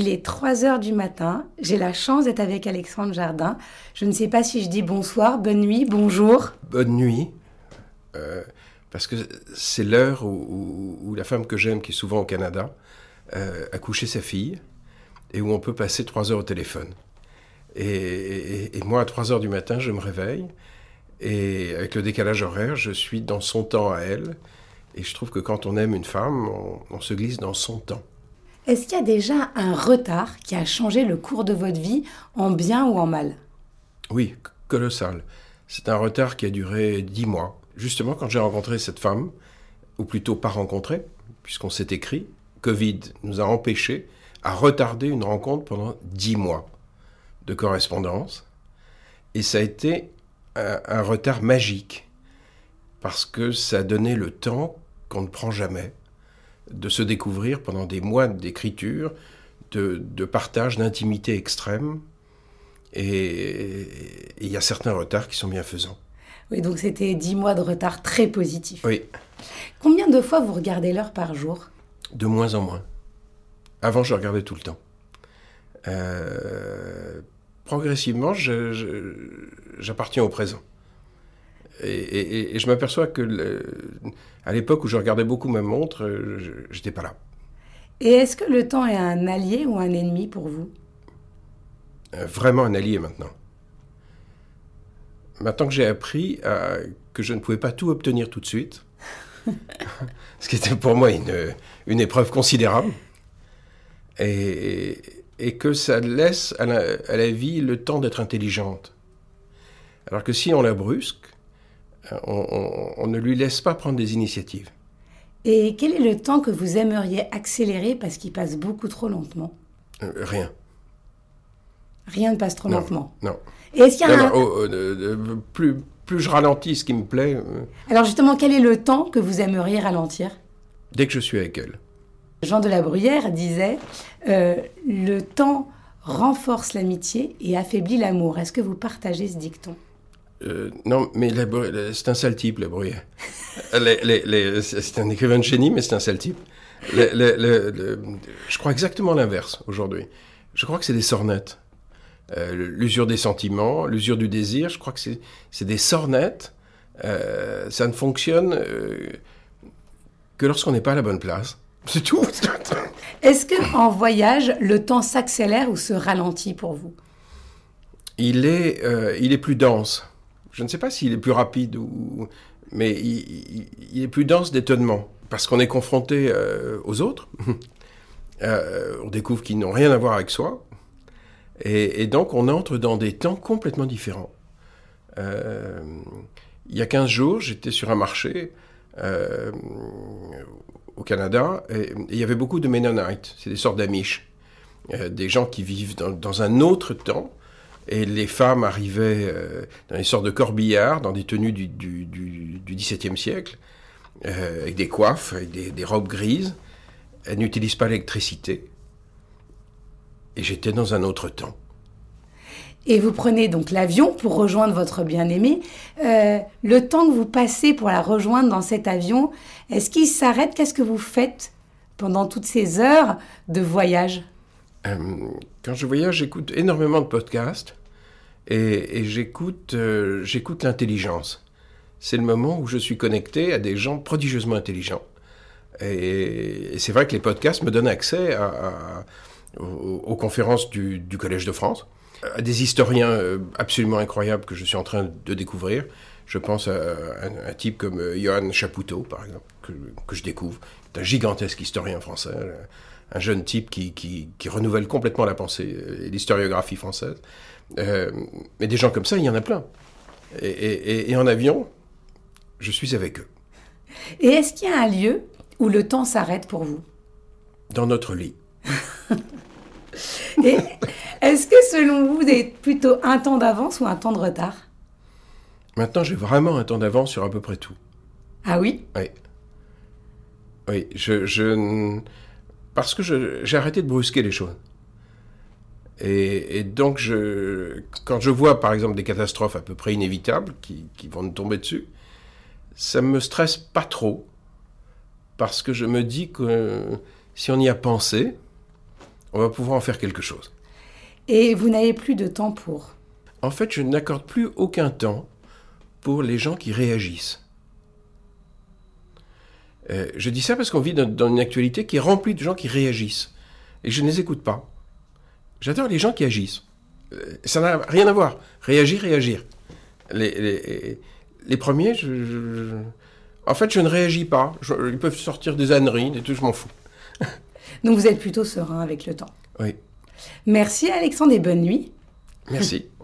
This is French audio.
Il est 3 heures du matin. J'ai la chance d'être avec Alexandre Jardin. Je ne sais pas si je dis bonsoir, bonne nuit, bonjour. Bonne nuit. Euh, parce que c'est l'heure où, la femme que j'aime, qui est souvent au Canada, euh, a couché sa fille et où on peut passer 3 heures au téléphone. Et, moi, à 3 heures du matin, je me réveille et avec le décalage horaire, je suis dans son temps à elle. Et je trouve que quand on aime une femme, on se glisse dans son temps. Est-ce qu'il y a déjà un retard qui a changé le cours de votre vie en bien ou en mal? Oui, colossal. C'est un retard qui a duré dix mois. Justement, quand j'ai rencontré cette femme, ou plutôt pas rencontré, puisqu'on s'est écrit, Covid nous a empêchés à retarder une rencontre pendant dix mois de correspondance. Et ça a été un, un retard magique, parce que ça a donné le temps qu'on ne prend jamais de se découvrir pendant des mois d'écriture, de, de partage, d'intimité extrême. Et il y a certains retards qui sont bienfaisants. Oui, donc c'était 10 mois de retard très positif. Oui, Combien de fois vous regardez l'heure par jour? De moins en moins. Avant, je regardais tout le temps. Euh, progressivement, j'appartiens au présent. Et, et- et je m'aperçois que le- à l'époque où je regardais beaucoup ma montre, euh, je n'étais pas là. Et est-ce que le temps est un allié ou un ennemi pour vous? Euh, vraiment un allié maintenant. Maintenant que j'ai appris à- que je ne pouvais pas tout obtenir tout de suite, ce qui était pour moi une, une épreuve considérable, et, et que ça laisse à la, à la vie le temps d'être intelligente. Alors que si on la brusque, euh, on, on- on ne lui laisse pas prendre des initiatives. Et quel est le temps que vous aimeriez accélérer parce qu'il passe beaucoup trop lentement Euh, rien. Rien ne passe trop Non. lentement. Non. Et est-ce qu'il y a Non, un... non, oh, euh, euh, euh, plus, plus je ralentis ce qui me plaît, euh, Alors justement, quel est le temps que vous aimeriez ralentir dès que je suis avec elle. Jean de la Bruyère disait euh, Le temps renforce l'amitié et affaiblit l'amour. Est-ce que vous partagez ce dicton? Euh, non, mais c'est un sale type, la Bruyère. Les- c'est un écrivain de génie, mais c'est un sale type. Le- le- le- le- je crois exactement l'inverse aujourd'hui. Je crois que c'est des sornettes. Euh, l'usure des sentiments, l'usure du désir, je crois que c'est des sornettes. Euh, ça ne fonctionne euh, que lorsqu'on n'est pas à la bonne place. C'est tout. Est-ce que en voyage, le temps s'accélère ou se ralentit pour vous? Il est, euh, il est plus dense. Je ne sais pas s'il est plus rapide ou, mais il, est plus dense d'étonnement parce qu'on est confronté euh, aux autres. Euh, on découvre qu'ils n'ont rien à voir avec soi, et, donc on entre dans des temps complètement différents. Euh, il y a 15 jours, j'étais sur un marché au Canada et, il y avait beaucoup de Mennonites, c'est des sortes d'Amish, des gens qui vivent dans un autre temps. Et les femmes arrivaient euh, dans des sortes de corbillards, dans des tenues du, XVIIe siècle, euh, avec des coiffes, avec des, robes grises. Elles n'utilisent pas l'électricité. Et j'étais dans un autre temps. Et vous prenez donc l'avion pour rejoindre votre bien-aimé. Euh, le temps que vous passez pour la rejoindre dans cet avion, est-ce qu'il s'arrête? Qu'est-ce que vous faites pendant toutes ces heures de voyage? Quand je voyage, j'écoute énormément de podcasts et, euh, j'écoute l'intelligence. C'est le moment où je suis connecté à des gens prodigieusement intelligents. Et, c'est vrai que les podcasts me donnent accès aux, conférences du, du Collège de France, à des historiens euh, absolument incroyables que je suis en train de découvrir. Je pense à un, un type comme euh, Johan Chapoutot, par exemple, que, que je découvre. C'est un gigantesque historien français, euh, un jeune type qui, qui, qui renouvelle complètement la pensée et l'historiographie française. Euh, mais des gens comme ça, il y en a plein. Et, et- en avion, je suis avec eux, Et est-ce qu'il y a un lieu où le temps s'arrête pour vous? Dans notre lit. Est-ce que selon vous, vous êtes plutôt un temps d'avance ou un temps de retard? Maintenant, j'ai vraiment un temps d'avance sur à peu près tout. Ah oui? Oui. Oui, je, je parce que je- j'ai arrêté de brusquer les choses. Et, et donc, je, quand je vois, par exemple, des catastrophes à peu près inévitables qui, qui vont nous tomber dessus, ça me stresse pas trop, parce que je me dis que si on y a pensé, on va pouvoir en faire quelque chose. Et vous n'avez plus de temps pour? En fait, je n'accorde plus aucun temps pour les gens qui réagissent. Euh, je dis ça parce qu'on vit dans, dans une actualité qui est remplie de gens qui réagissent. Et je ne les écoute pas. J'adore les gens qui agissent. Euh, ça n'a rien à voir. Réagir, réagir. Les, les, les premiers, je, je- en fait, je ne réagis pas. Je- ils peuvent sortir des âneries, et tout, je m'en fous. Donc vous êtes plutôt serein avec le temps. Oui, Merci Alexandre et bonne nuit. merci.